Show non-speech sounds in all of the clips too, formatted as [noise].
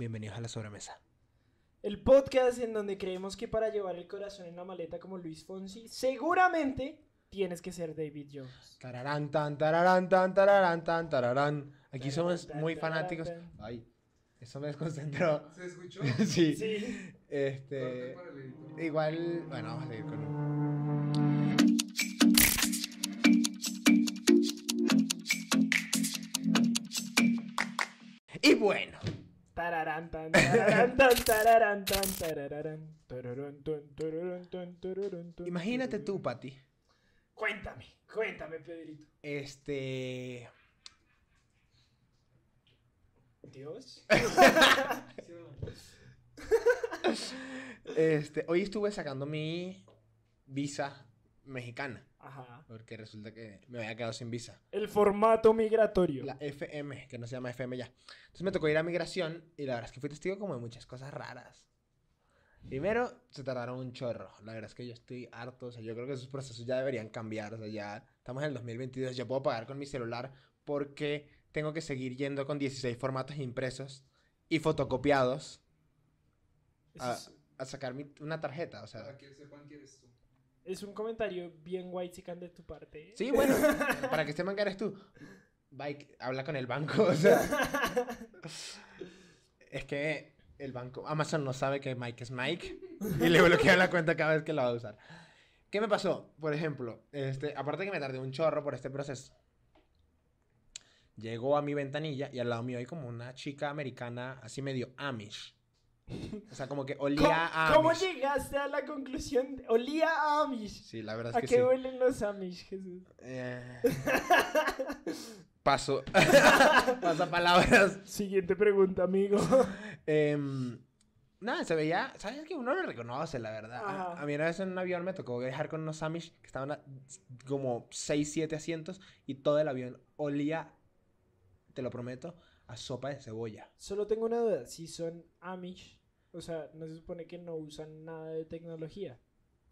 Bienvenidos a la sobremesa. El podcast en donde creemos que para llevar el corazón en la maleta como Luis Fonsi, seguramente tienes que ser David Jones. Tararán, tan, tararán, tan, tararán, tan, tararán. Aquí Tararán, somos muy tararán, fanáticos. Ay, eso me desconcentró. ¿Se escuchó? [laughs] sí. Sí. Este. Igual, bueno, vamos a seguir con. Imagínate tú, Pati. Cuéntame, cuéntame, Pedrito. Este. Dios. [laughs] Este, hoy estuve sacando mi visa mexicana. Ajá. Porque resulta que me había quedado sin visa. El formato migratorio. La FM, que no se llama FM ya. Entonces me tocó ir a migración y la verdad es que fui testigo como de muchas cosas raras. Primero, se tardaron un chorro. La verdad es que yo estoy harto. O sea, yo creo que esos procesos ya deberían cambiar. O sea, ya estamos en el 2022. Yo puedo pagar con mi celular porque tengo que seguir yendo con 16 formatos impresos y fotocopiados a, a sacar mi- una tarjeta. O sea, Para que sepan quién eres tú. Es un comentario bien white de tu parte. Sí, bueno, [laughs] para que sepan que eres tú. Bike, habla con el banco, o sea. es que el banco, Amazon no sabe que Mike es Mike y le bloquea la cuenta cada vez que la va a usar. ¿Qué me pasó? Por ejemplo, este, aparte que me tardé un chorro por este proceso. Llegó a mi ventanilla y al lado mío hay como una chica americana así medio Amish. O sea, como que ¿Cómo, olía a cómo Amish. llegaste a la conclusión? de- Olía a Amish. Sí, la verdad ¿A es que qué sí. huelen los Amish, Jesús? Eh, Paso. [laughs] Pasa palabras. Siguiente pregunta, amigo. Em, nada, se veía. ¿Sabes que uno lo reconoce, la verdad? A, Ajá. a mí una vez en un avión me tocó viajar con unos Amish que estaban a como 6, 7 asientos y todo el avión olía, te lo prometo, a sopa de cebolla. Solo tengo una duda. Si son Amish, o sea, no se supone que no usan nada de tecnología.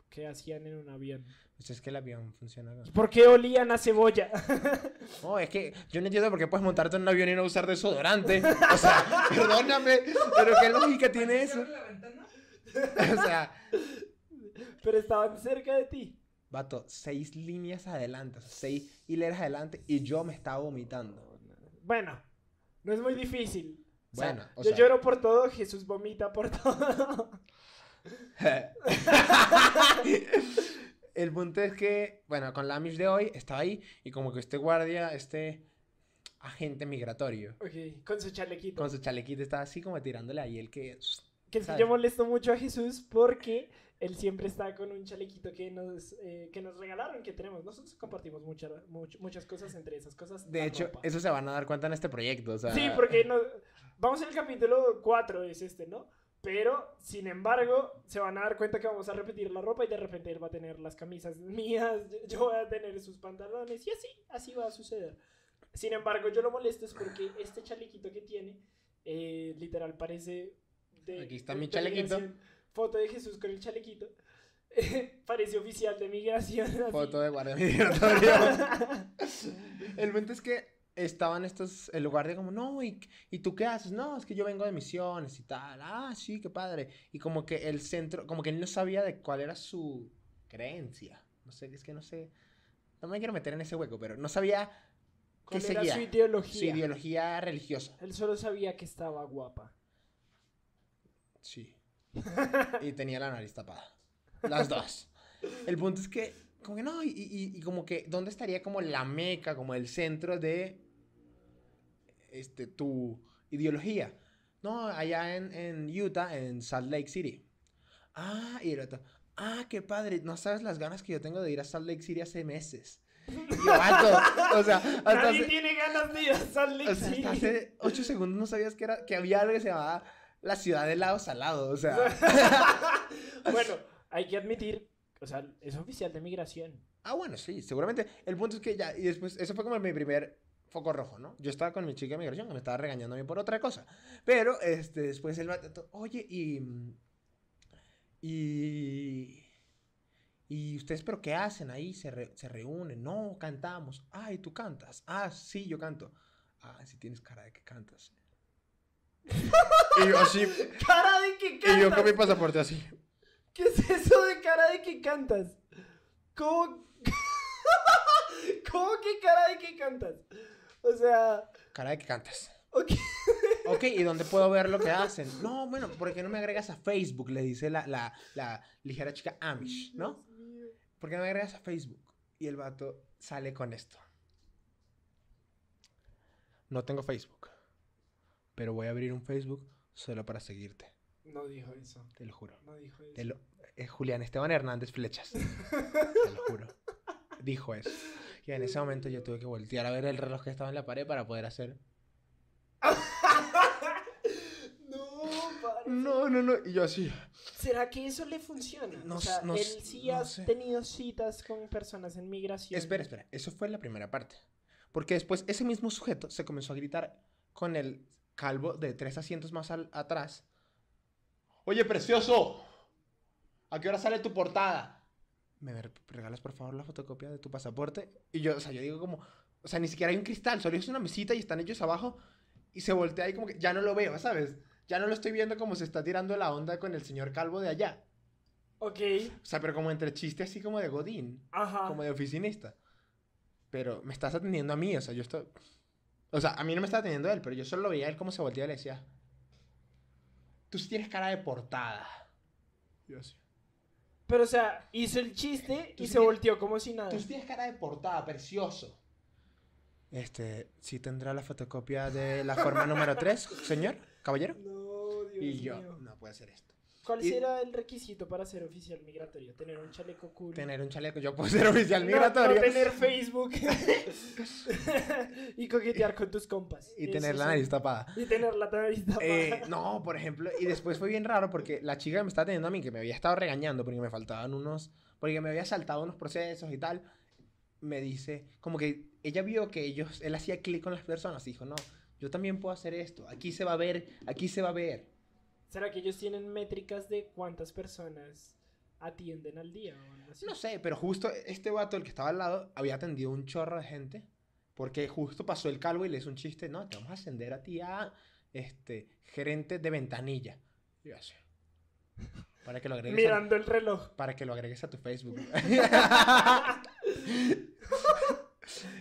¿Qué hacían en un avión? Pues es que el avión funciona. con- ¿Por qué olían a cebolla? [laughs] No, es que yo no entiendo por qué puedes montarte en un avión y no usar desodorante. O sea, [laughs] perdóname, pero qué lógica tiene eso. ¿Abre la ventana? [laughs] O sea, Pero estaban cerca de ti. Vato, seis líneas adelante, o sea, seis hileras adelante y yo me estaba vomitando. Bueno, no es muy difícil. O sea, Bueno, o yo sea- lloro por todo, Jesús vomita por todo. [laughs] El punto es que, bueno, con la Amish de hoy estaba ahí y como que este guardia, este agente migratorio, ok, con su chalequito. con su chalequito estaba así como tirándole ahí el que... Que ¿sabes? yo molesto mucho a Jesús porque él siempre está con un chalequito que nos, eh, que nos regalaron, que tenemos. Nosotros compartimos mucha- much- muchas cosas, entre esas cosas. De hecho, ropa. eso se van a dar cuenta en este proyecto, o sea... Sí, porque no, vamos en el capítulo 4, es este, ¿no? Pero, sin embargo, se van a dar cuenta que vamos a repetir la ropa y de repente él va a tener las camisas [laughs] mías, yo- yo voy a tener sus pantalones y así, así va a suceder. Sin embargo, yo lo molesto es porque este chalequito que tiene, eh, literal, parece... De, Aquí está de- mi chalequito. Foto de Jesús con el chalequito. [laughs] parece oficial de migración. así. Foto de guardia migratorio. [laughs] El punto es que estaban estos, el guardia como, no, ¿y, ¿y tú qué haces? No, es que yo vengo de misiones y tal. Ah, sí, qué padre. Y como que el centro, como que él no sabía de cuál era su creencia. No sé, es que no sé. No me quiero meter en ese hueco, pero no sabía qué ¿Cuál era seguía. su Su ideología? ideología religiosa. Él solo sabía que estaba guapa. Sí. Y tenía la nariz tapada. Las dos. El punto es que, como que no, y, y- y como que, ¿dónde estaría como la meca, como el centro de este, tu ideología? No, allá en, en Utah, en Salt Lake City. Ah, y el otro, ah, qué padre, no sabes las ganas que yo tengo de ir a Salt Lake City hace meses. Yo, vato, o sea, hasta Nadie hace- tiene ganas de ir a Salt Lake o sea, City. hasta hace ocho segundos no sabías que, era, que había algo que se llamaba la ciudad de lado salado. O sea, [laughs] bueno, hay que admitir, o sea, es oficial de migración. ah, bueno, sí, seguramente. El punto es que ya, y después, eso fue como mi primer foco rojo, ¿no? Yo estaba con mi chica de migración que me estaba regañando a mí por otra cosa. Pero, este, después él va, oye, y. Y. ¿Y ustedes, pero qué hacen ahí? ¿Se, re- se reúnen? No, cantamos. Ay, ¿tú cantas? Ah, sí, yo canto. Ah, sí tienes cara de que cantas. Y yo así, ¡Cara de que y yo con mi cantas! pasaporte así. ¿Qué es eso de cara de que cantas? ¿Cómo? [laughs] ¿Cómo que cara de que cantas? O sea, Cara de que cantas. ok. Ok, ¿y dónde puedo ver lo que [laughs] hacen? No, bueno, ¿por qué no me agregas a Facebook? Le dice la, la, la ligera chica Amish, ¿no? ¿Por qué no me agregas a Facebook? Y el vato sale con esto. No tengo Facebook, pero voy a abrir un Facebook solo para seguirte, No dijo eso. te lo juro. No dijo eso. Lo- es Julián Esteban Hernández Flechas. [laughs] Te lo juro. Dijo eso. Y en ese momento yo tuve que voltear a ver el reloj que estaba en la pared para poder hacer. [laughs] No. No, no, no. Y yo así. ¿Será que eso le funciona? No o sea, no él sí no ha sé. tenido citas con personas en migración. Espera, espera. Eso fue la primera parte. Porque después ese mismo sujeto se comenzó a gritar con el calvo de tres asientos más al- atrás. Oye, precioso. ¿A qué hora sale tu portada? ¿Me re- regalas por favor la fotocopia de tu pasaporte? Y yo, o sea, yo digo como, o sea, ni siquiera hay un cristal, solo es una mesita y están ellos abajo y se voltea y como que ya no lo veo, ¿sabes? Ya no lo estoy viendo como se está tirando la onda con el señor calvo de allá. Ok. O sea, pero como entre chiste así como de Godín Ajá. como de oficinista. Pero me estás atendiendo a mí, o sea, yo estoy... O sea, a mí no me está atendiendo él, pero yo solo lo veía a él como se volteaba y le decía... Tú sí tienes cara de portada. Yo sí. Pero, o sea, hizo el chiste y sí se volteó como si nada. Tú sí tienes cara de portada, precioso. Este, ¿sí tendrá la fotocopia de la forma número 3, [laughs] señor? ¿Caballero? No, Dios Y yo, mío. no puede ser esto. ¿Cuál y- será el requisito para ser oficial migratorio? Tener un chaleco cool. Tener un chaleco, yo puedo ser oficial No- migratorio. No, tener Facebook. [laughs] y coquetear con tus compas. Y Eso tener la nariz tapada. Y tener la nariz tapada. Eh, no, por ejemplo, y después fue bien raro porque la chica que me estaba teniendo a mí, que me había estado regañando porque me faltaban unos, porque me había saltado unos procesos y tal, me dice, como que ella vio que ellos, él hacía clic con las personas y dijo, no, yo también puedo hacer esto, aquí se va a ver, aquí se va a ver. ¿Será que ellos tienen métricas de cuántas personas atienden al día o algo así? No sé, pero justo este vato, el que estaba al lado, había atendido un chorro de gente, porque justo pasó el calvo y le hizo un chiste, no, te vamos a ascender a ti a, este, gerente de ventanilla. Y así, para que lo agregues a- Mirando el reloj. para que lo agregues a tu Facebook. [laughs]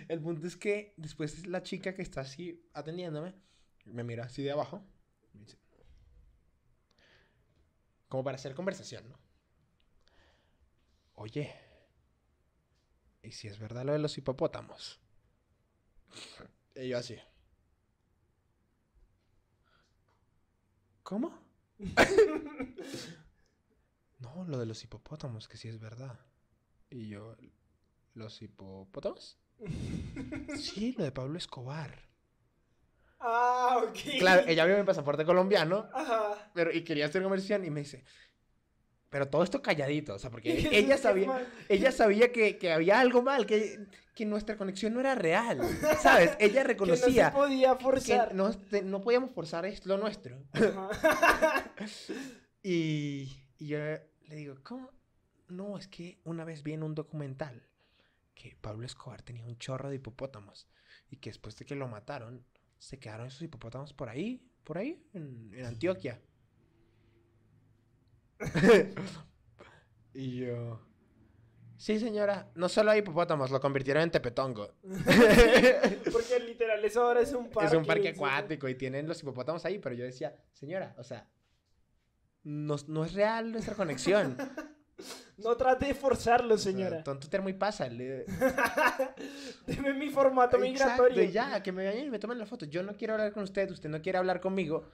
El punto es que después la chica que está así atendiéndome me mira así de abajo. y me dice, como para hacer conversación, ¿no? Oye, ¿y si es verdad lo de los hipopótamos? Y yo así. ¿Cómo? [laughs] No, lo de los hipopótamos, que sí es verdad. Y yo, ¿los hipopótamos? Sí, lo de Pablo Escobar. Ah, ok. Claro, ella vio mi pasaporte colombiano, Ajá. pero y quería hacer conversión y me dice, pero todo esto calladito, o sea, porque [laughs] ella sabía, ella sabía que, que había algo mal, que, que nuestra conexión no era real, ¿sabes? [laughs] Ella Que no se reconocía podía que forzar. no, te- no podíamos forzar es lo nuestro. [laughs] Y, y yo le digo, ¿cómo? No, es que una vez vi en un documental que Pablo Escobar tenía un chorro de hipopótamos y que después de que lo mataron, se quedaron esos hipopótamos por ahí, por ahí, en, en Antioquia. [laughs] y yo, sí señora, no solo hay hipopótamos, lo convirtieron en tepetongo. [laughs] Porque literal, eso ahora es un parque. es un parque acuático y tienen los hipopótamos ahí, pero yo decía, señora, o sea, no, no es real nuestra conexión. [laughs] No trate de forzarlo, señora. tonto termo y pasa. le- [laughs] Deme mi formato Exacto, migratorio. ya, que me vayan y me tomen la foto. Yo no quiero hablar con usted, usted no quiere hablar conmigo.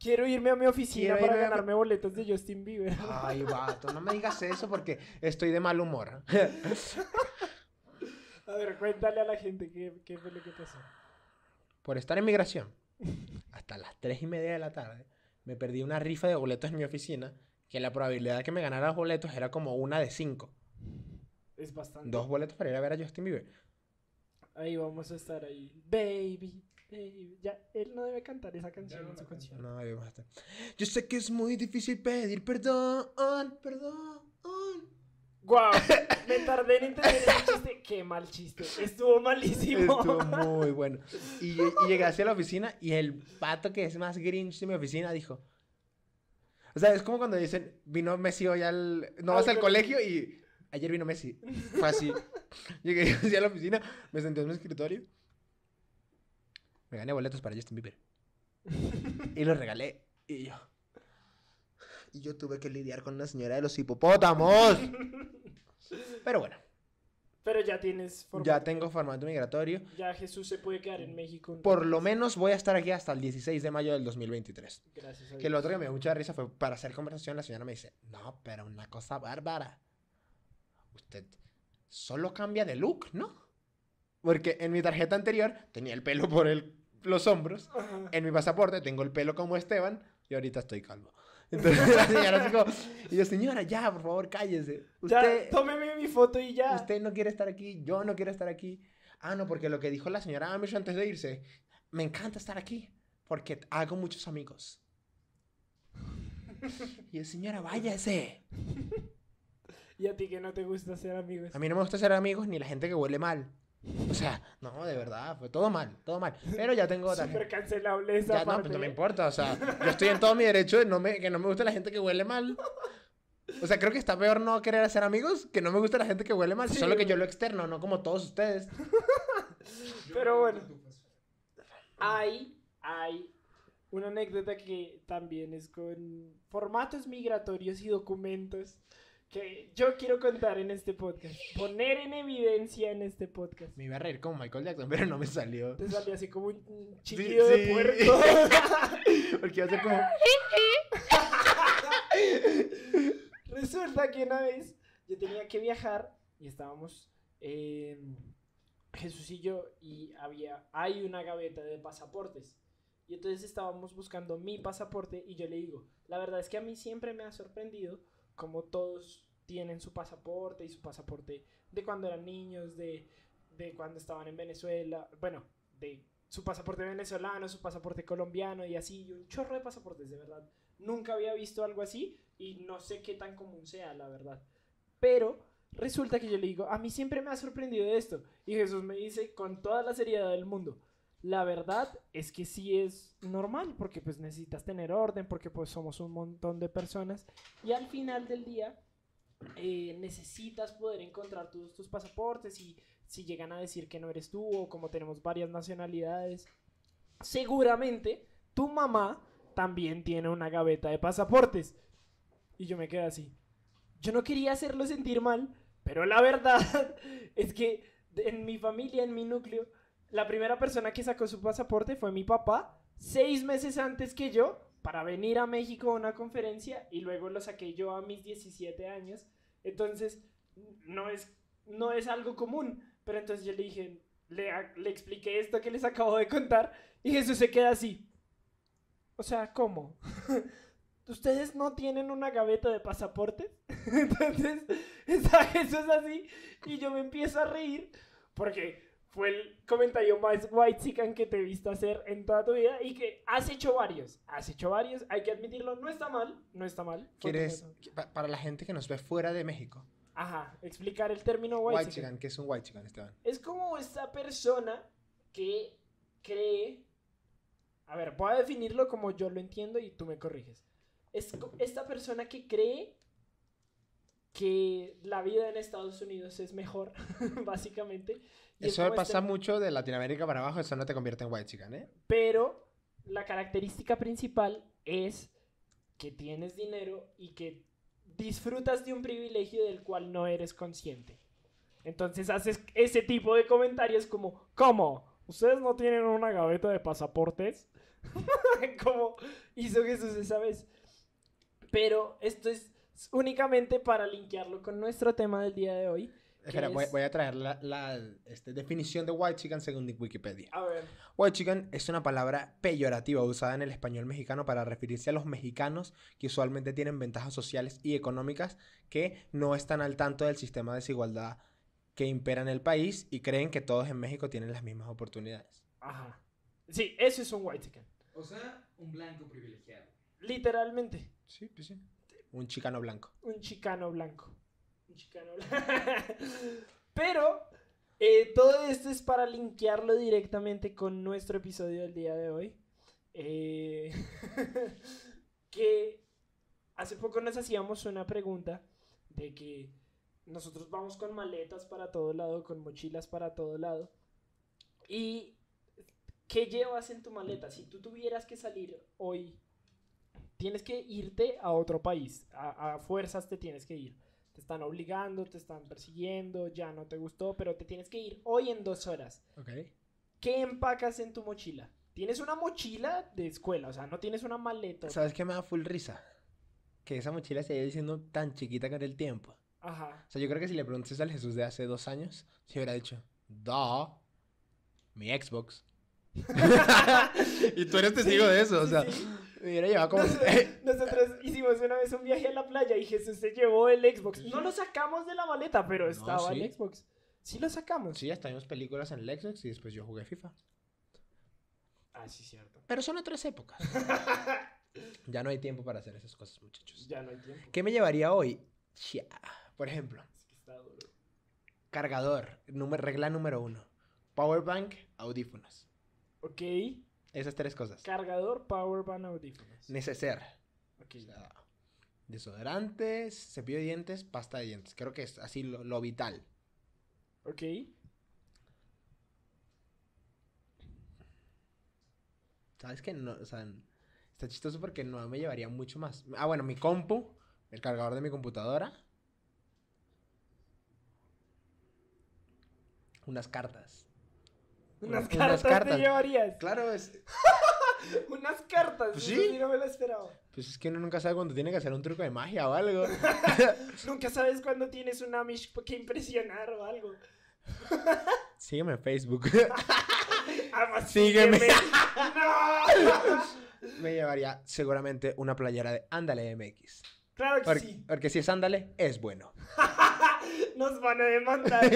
Quiero irme a mi oficina Quiero para irme a ganarme boletos de Justin Bieber. Ay, [laughs] vato, no me digas eso porque estoy de mal humor. [laughs] A ver, cuéntale a la gente qué, qué fue lo que pasó. Por estar en migración, hasta las 3 y media de la tarde, me perdí una rifa de boletos en mi oficina, que la probabilidad de que me ganara los boletos era como una de 5. Es bastante. Dos boletos para ir a ver a Justin Bieber. Ahí vamos a estar ahí. Baby, baby. Ya, él no debe cantar esa canción no en su canción. No, yo, basta. Yo sé que es muy difícil pedir perdón, perdón. Guau, [laughs] me tardé en entender ese chiste. Qué mal chiste. Estuvo malísimo. Estuvo [laughs] muy bueno. Y, y llegué hacia la oficina y el pato que es más grinch de mi oficina dijo... O sea, es como cuando dicen, vino Messi hoy al... No vas Al colegio y... Ayer vino Messi. [laughs] Fue así. Llegué [laughs] hacia la oficina, me senté en mi escritorio. Me gané boletos para Justin Bieber. [laughs] Y los regalé. Y yo... Y yo tuve que lidiar con una señora de los hipopótamos. Pero bueno, Pero ya tienes formato. ya tengo formato migratorio. Ya Jesús se puede quedar en México. Por lo menos voy a estar aquí hasta el 16 de mayo del 2023. Gracias a Que lo Dios. otro que me dio mucha risa fue para hacer conversación. La señora me dice: No, pero una cosa bárbara. Usted solo cambia de look, ¿no? Porque en mi tarjeta anterior tenía el pelo por el- los hombros. Ajá. En mi pasaporte tengo el pelo como Esteban. Y ahorita estoy calvo. Entonces [laughs] la señora así como. Y yo, señora, ya, por favor, cállese. Usted. Ya, tómeme mi foto y ya. Usted no quiere estar aquí, yo no quiero estar aquí. Ah, no, porque lo que dijo la señora Amish antes de irse, me encanta estar aquí, porque hago muchos amigos. Y yo, señora, váyase. [laughs] Y a ti que no te gusta ser amigos. A mí no me gusta ser amigos ni la gente que huele mal. O sea, no, de verdad, fue todo mal, todo mal. Pero ya tengo Súper tarjeta. cancelable esa Ya, no, parte. pues no me importa, o sea, yo estoy en todo mi derecho de no me, que no me guste la gente que huele mal. O sea, creo que está peor no querer hacer amigos que no me gusta la gente que huele mal. Sí, solo que yo lo externo, no como todos ustedes. Pero bueno. pues, Hay, hay una anécdota que también es con formatos migratorios y documentos que yo quiero contar en este podcast. Poner en evidencia en este podcast. Me iba a reír como Michael Jackson, pero no me salió. Te salió así como un Sí, chiquido de puerco. [laughs] Porque iba a ser como. [laughs] Resulta que una vez yo tenía que viajar y estábamos eh, Jesús y yo y había hay una gaveta de pasaportes. Y entonces estábamos buscando mi pasaporte y yo le digo, la verdad es que a mí siempre me ha sorprendido como todos tienen su pasaporte y su pasaporte de cuando eran niños, de, de cuando estaban en Venezuela, bueno, de su pasaporte venezolano, su pasaporte colombiano y así, y un chorro de pasaportes, de verdad. Nunca había visto algo así y no sé qué tan común sea, la verdad. Pero resulta que yo le digo, a mí siempre me ha sorprendido esto. Y Jesús me dice con toda la seriedad del mundo, la verdad es que sí es normal, porque pues necesitas tener orden, porque pues somos un montón de personas. Y al final del día eh, necesitas poder encontrar todos tus pasaportes y si llegan a decir que no eres tú o como tenemos varias nacionalidades, seguramente tu mamá también tiene una gaveta de pasaportes. Y yo me quedé así. Yo no quería hacerlo sentir mal, pero la verdad [laughs] es que en mi familia, en mi núcleo, la primera persona que sacó su pasaporte fue mi papá, seis meses antes que yo, para venir a México a una conferencia y luego lo saqué yo a mis 17 años. Entonces, no es, no es algo común, pero entonces yo le dije, le, le expliqué esto que les acabo de contar y Jesús se queda así. O sea, ¿cómo? [laughs] ¿Ustedes no tienen una gaveta de pasaportes? [laughs] Entonces, está Jesús así y yo me empiezo a reír porque fue el comentario más white que te he visto hacer en toda tu vida y que has hecho varios. Has hecho varios, hay que admitirlo, no está mal, no está mal. ¿Quieres, para la gente que nos ve fuera de México, Ajá, explicar el término white, White Chicken, ¿qué es un White Chicken, Esteban? Es como esta persona que cree... A ver, voy a definirlo como yo lo entiendo y tú me corriges. Es esta persona que cree que la vida en Estados Unidos es mejor, [laughs] básicamente. y es Eso como pasa este- mucho de Latinoamérica para abajo, eso no te convierte en White Chicken, ¿eh? Pero la característica principal es que tienes dinero y que disfrutas de un privilegio del cual no eres consciente. Entonces haces ese tipo de comentarios como, ¿cómo? ¿Ustedes no tienen una gaveta de pasaportes? [laughs] como hizo Jesús esa vez. Pero esto es únicamente para linkearlo con nuestro tema del día de hoy. Espera, ¿Qué voy, a traer la, la, este, definición de White Chicken según Wikipedia. A ver. White chicken es una palabra peyorativa usada en el español mexicano para referirse a los mexicanos que usualmente tienen ventajas sociales y económicas que no están al tanto del sistema de desigualdad que impera en el país y creen que todos en México tienen las mismas oportunidades. Ajá. Sí, eso es un white chicken. O sea, un blanco privilegiado. Literalmente. Sí, pues sí. Un chicano blanco. Un chicano blanco. Un chicano blanco. [laughs] Pero Eh, todo esto es para linkearlo directamente con nuestro episodio del día de hoy. Eh, [laughs] que hace poco nos hacíamos una pregunta de que nosotros vamos con maletas para todo lado, con mochilas para todo lado. ¿Y qué llevas en tu maleta? Si tú tuvieras que salir hoy, tienes que irte a otro país. A, a fuerzas te tienes que ir. Te están obligando, te están persiguiendo, ya no te gustó, pero te tienes que ir hoy en dos horas. Ok. ¿Qué empacas en tu mochila? Tienes una mochila de escuela, o sea, no tienes una maleta. ¿Sabes qué me da full risa? Que esa mochila se haya diciendo tan chiquita con el tiempo. Ajá. O sea, yo creo que si le preguntas al Jesús de hace dos años, se hubiera dicho, da, mi Xbox. [laughs] [laughs] y tú eres testigo de eso, o sea, Sí, sí. Me hubiera llevado como... [laughs] Nosotros hicimos una vez un viaje a la playa y Jesús se llevó el Xbox. No lo sacamos de la maleta, pero estaba sí. el Xbox. Sí lo sacamos. sí, hasta vimos películas en el Xbox y después yo jugué FIFA. Ah, sí, cierto. Pero son otras épocas. [laughs] ya no hay tiempo para hacer esas cosas, muchachos. Ya no hay tiempo. ¿Qué me llevaría hoy? Por ejemplo, Es que está duro. cargador, número- regla número uno. Powerbank, audífonos. Ok. Esas tres cosas. Cargador, powerbank, audífonos. Neceser. Ok. O sea, desodorantes, cepillo de dientes, pasta de dientes. Creo que es así lo, lo vital. Ok. ¿Sabes qué? No, o sea, está chistoso porque no me llevaría mucho más. Ah, bueno, mi compu, el cargador de mi computadora. Unas cartas. Unas Unas cartas, te llevarías. Claro, es, [laughs] Unas cartas. Pues eso sí. sí no me lo esperaba. pues es que uno nunca sabe cuándo tiene que hacer un truco de magia o algo. [laughs] Nunca sabes cuándo tienes un Amish que impresionar o algo. [laughs] Sígueme en Facebook. Además, Sígueme. ¡No! me llevaría seguramente una playera de Ándale MX. Claro que Porque, sí. porque si es Ándale, es bueno. Nos van a demandar.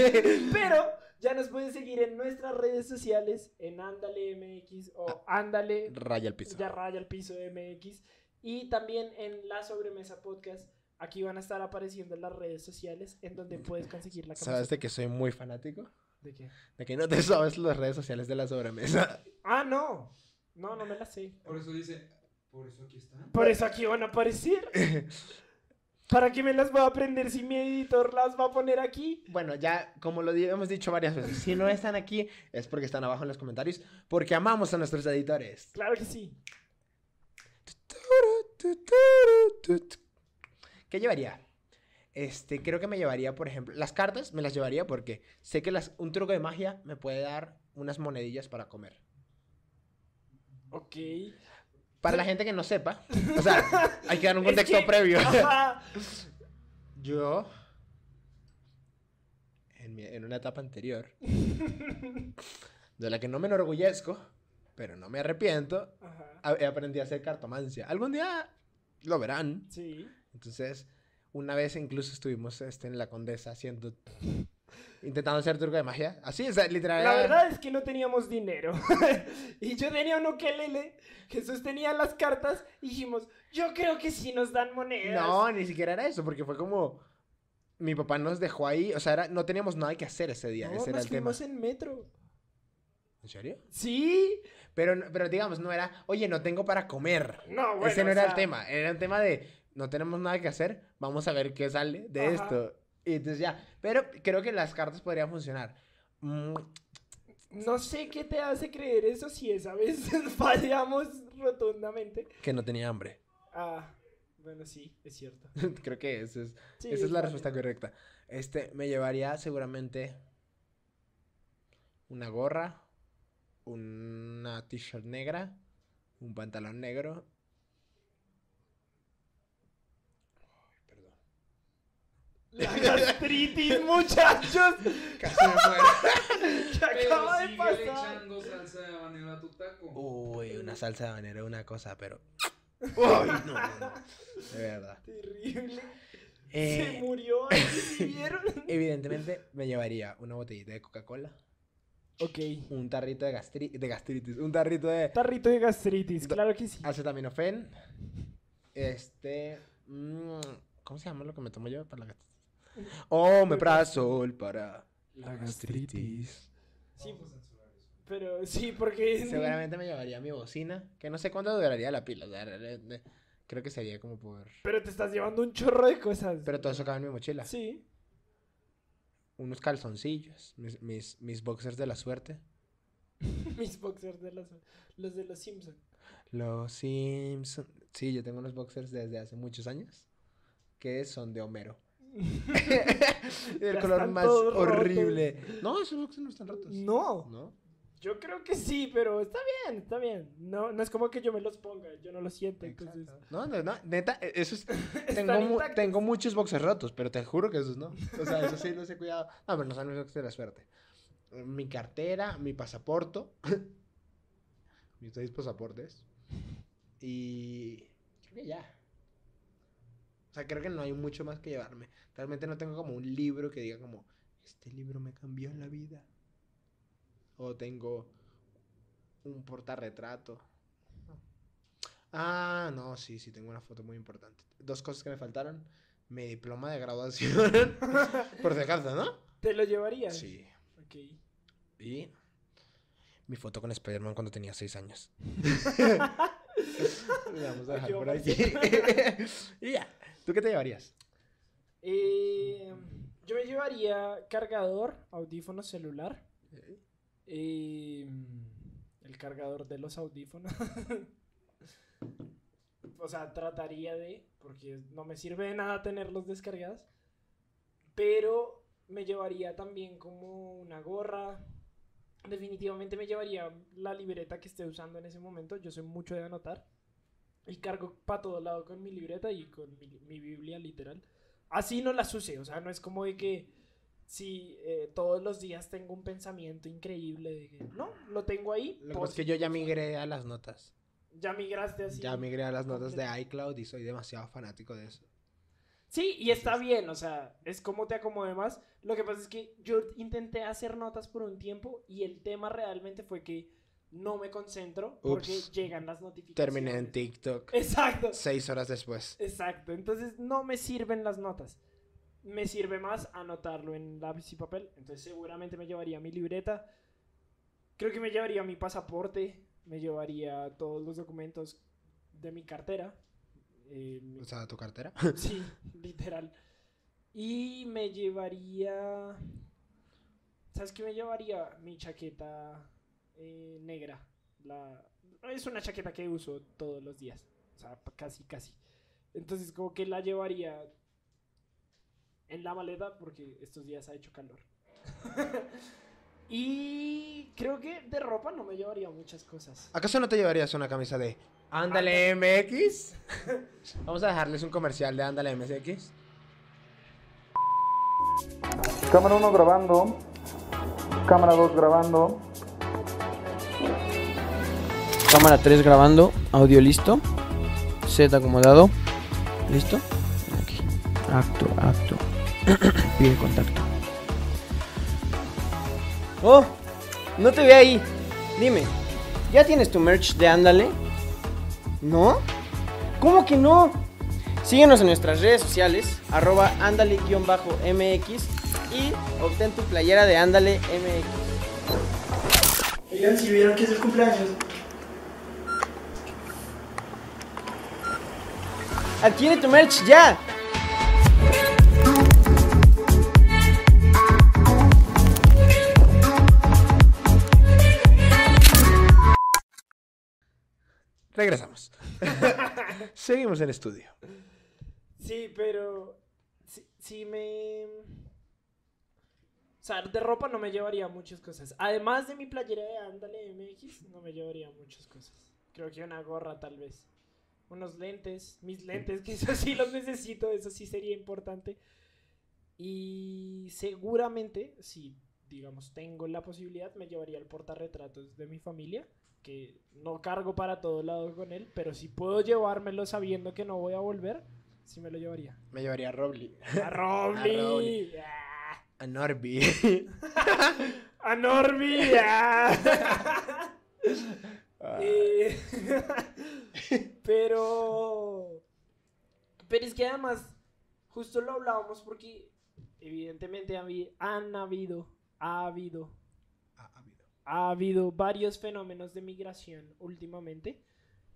Pero ya nos pueden seguir en nuestras redes sociales, en Ándale MX o Ándale Raya el piso. ya raya el piso MX. Y también en La Sobremesa Podcast. Aquí van a estar apareciendo las redes sociales en donde puedes conseguir la ¿Sabes camiseta. de que soy muy fanático? ¿De qué? De que no te sabes las redes sociales de la sobremesa. Ah, no. No, no me la sé. Por eso dice, por eso aquí están. Por eso aquí van a aparecer. [laughs] ¿Para qué me las voy a aprender si mi editor las va a poner aquí? Bueno, ya como lo hemos dicho varias veces, si no están aquí es porque están abajo en los comentarios, porque amamos a nuestros editores. Claro que sí. ¿Qué llevaría? Este, creo que me llevaría, por ejemplo, las cartas me las llevaría porque sé que las, un truco de magia me puede dar unas monedillas para comer. Ok. Para la gente que no sepa, o sea, [laughs] hay que dar un contexto previo. Yo, en, mi- en una etapa anterior, [laughs] de la que no me enorgullezco, pero no me arrepiento, Ajá. a- aprendí a hacer cartomancia. Algún día lo verán. Sí. Entonces, una vez incluso estuvimos este, en la Condesa haciendo... Intentando hacer truco de magia. Así, o sea, literal. La era- verdad es que no teníamos dinero. [laughs] y yo tenía un ukelele. Jesús tenía las cartas. Y dijimos, yo creo que sí nos dan monedas. No, ni siquiera era eso, porque fue como... Mi papá nos dejó ahí, o sea, era- no teníamos nada que hacer ese día, No, ese era nos el tema. en metro. ¿En serio? Sí. Pero, pero digamos, no era, oye, no tengo para comer. No, bueno. Ese no o era el tema. Era el tema de, no tenemos nada que hacer, vamos a ver qué sale de Ajá. esto. Y entonces ya. Pero creo que las cartas podrían funcionar. Mm, No sé qué te hace creer eso si esa vez [laughs] fallamos rotundamente. que no tenía hambre. Ah, bueno, sí, es cierto. [laughs] creo que esa es, Sí, esa es la respuesta correcta. Este, me llevaría seguramente una gorra, una t-shirt negra, un pantalón negro. Ay, perdón. La gastritis, [laughs] muchachos. Casi me muero. [laughs] ¿Qué Pero acaba de pasar? echando salsa de habanero a tu taco. Uy, una salsa de habanero, una cosa, pero. [laughs] Uy, no, no, no. De verdad. Terrible. Eh, Se murió ahí, ¿sí vieron? evidentemente me llevaría una botellita de Coca-Cola, Ok. un tarrito de, gastri- de gastritis, un tarrito de Tarrito de gastritis, claro que sí. acetaminofén. Este. mm, ¿Cómo se llama lo que me tomo yo para la gastritis? Omeprazol para La gastritis. Sí, eso. pero sí, porque... Seguramente me llevaría mi bocina, que no sé cuánto duraría la pila. creo que sería como por... Pero te estás llevando un chorro de cosas. Pero todo eso cabe en mi mochila. Sí. Unos calzoncillos, mis, mis, mis boxers de la suerte. [laughs] Mis boxers de los, los de los Simpsons. Los Simpson. Sí, yo tengo unos boxers desde hace muchos años que son de Homero. [laughs] el Ya color más horrible. No, esos boxers no están rotos. No, ¿No? yo creo que sí, pero está bien, está bien. No, no es como que yo me los ponga, yo no los siento, entonces... No, no, no, neta, e- eso es... [laughs] Tengo, mu- intactos. tengo muchos boxers rotos, pero te juro que esos no. O sea, esos sí los he cuidado. No, pero no son mis boxers de la suerte. Mi cartera, mi pasaporte. [laughs] mis seis pasaportes. Y... Creo que ya. O sea, creo que no hay mucho más que llevarme. Realmente no tengo como un libro que diga como, este libro me cambió la vida. O tengo un portarretrato. Ah, no, sí, sí, tengo una foto muy importante. Dos cosas que me faltaron. Mi diploma de graduación. [laughs] Por si acaso, ¿no? ¿Te lo llevarías? Sí. Ok. Y mi foto con Spider-Man cuando tenía seis años. [laughs] [laughs] Vamos a dejar por aquí. y ya. ¿Tú qué te llevarías? Eh, yo me llevaría cargador, audífono celular. eh, el cargador de los audífonos. [laughs] o sea, trataría de, porque no me sirve de nada tenerlos descargados. Pero me llevaría también como una gorra. Definitivamente me llevaría la libreta que esté usando en ese momento. Yo soy mucho de anotar. Y cargo para todo lado con mi libreta y con mi, mi Biblia literal. Así no las use. O sea, no es como de que si eh, todos los días tengo un pensamiento increíble de que no, lo tengo ahí. Lo que es yo ya migré a las notas. Ya migraste así. Ya migré a las notas de iCloud y soy demasiado fanático de eso. Sí, y está bien, o sea, es como te acomode más. Lo que pasa es que yo intenté hacer notas por un tiempo y el tema realmente fue que no me concentro porque Ups. llegan las notificaciones. Terminé en TikTok Exacto. seis horas después. Exacto, entonces no me sirven las notas. Me sirve más anotarlo en lápiz y papel. Entonces seguramente me llevaría mi libreta. Creo que me llevaría mi pasaporte. Me llevaría todos los documentos de mi cartera. eh, O sea, tu cartera. [laughs] sí, [laughs] literal. Y me llevaría... ¿Sabes qué me llevaría? Mi chaqueta eh, negra. La... Es una chaqueta que uso todos los días. O sea, casi, casi. Entonces como que la llevaría en la maleta porque estos días ha hecho calor. [laughs] y creo que de ropa no me llevaría muchas cosas. ¿Acaso no te llevarías una camisa de Ándale MX? [laughs] Vamos a dejarles un comercial de Ándale MX. Cámara 1 grabando. Cámara 2 grabando. Cámara 3 grabando, audio listo. Set acomodado. ¿Listo? Acto, acto. [clears throat] Pide contacto. Oh, no te ve ahí. Dime, ¿ya tienes tu merch de Ándale? ¿No? ¿Cómo que no? Síguenos en nuestras redes sociales, arroba ándale-mx y obtén tu playera de Ándale MX. Oigan, si vieron que es el cumpleaños. Adquiere tu merch ya. Regresamos. [laughs] Seguimos en estudio. Sí, pero sí, sí me... O sea, de ropa no me llevaría muchas cosas. Además de mi playera de Ándale MX, no me llevaría muchas cosas. Creo que una gorra tal vez. Unos lentes, mis lentes, que eso sí los necesito, eso sí sería importante. Y seguramente, si digamos tengo la posibilidad, me llevaría el portarretratos de mi familia, que no cargo para todo lado con él, pero si puedo llevármelo sabiendo que no voy a volver, sí me lo llevaría. Me llevaría a Robley. [laughs] A Robly. Robbly. Ah. A Norby. [laughs] A Norby. ah. [laughs] Eh, [laughs] pero. Pero es que además, justo lo hablábamos porque evidentemente han habido ha habido, Ha habido. ha habido varios fenómenos de migración últimamente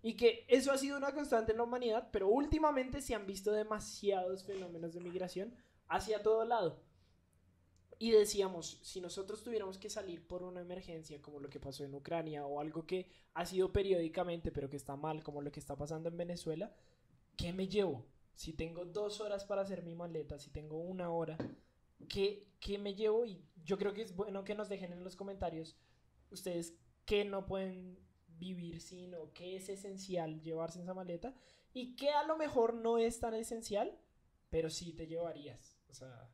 y que eso ha sido una constante en la humanidad, pero últimamente se han visto demasiados fenómenos de migración hacia todo lado. Y decíamos, si nosotros tuviéramos que salir por una emergencia como lo que pasó en Ucrania o algo que ha sido periódicamente pero que está mal como lo que está pasando en Venezuela, ¿qué me llevo? Si tengo dos horas para hacer mi maleta, si tengo una hora, ¿qué, qué me llevo? Y yo creo que es bueno que nos dejen en los comentarios ustedes qué no pueden vivir sin o qué es esencial llevarse en esa maleta y qué a lo mejor no es tan esencial, pero sí te llevarías. O sea,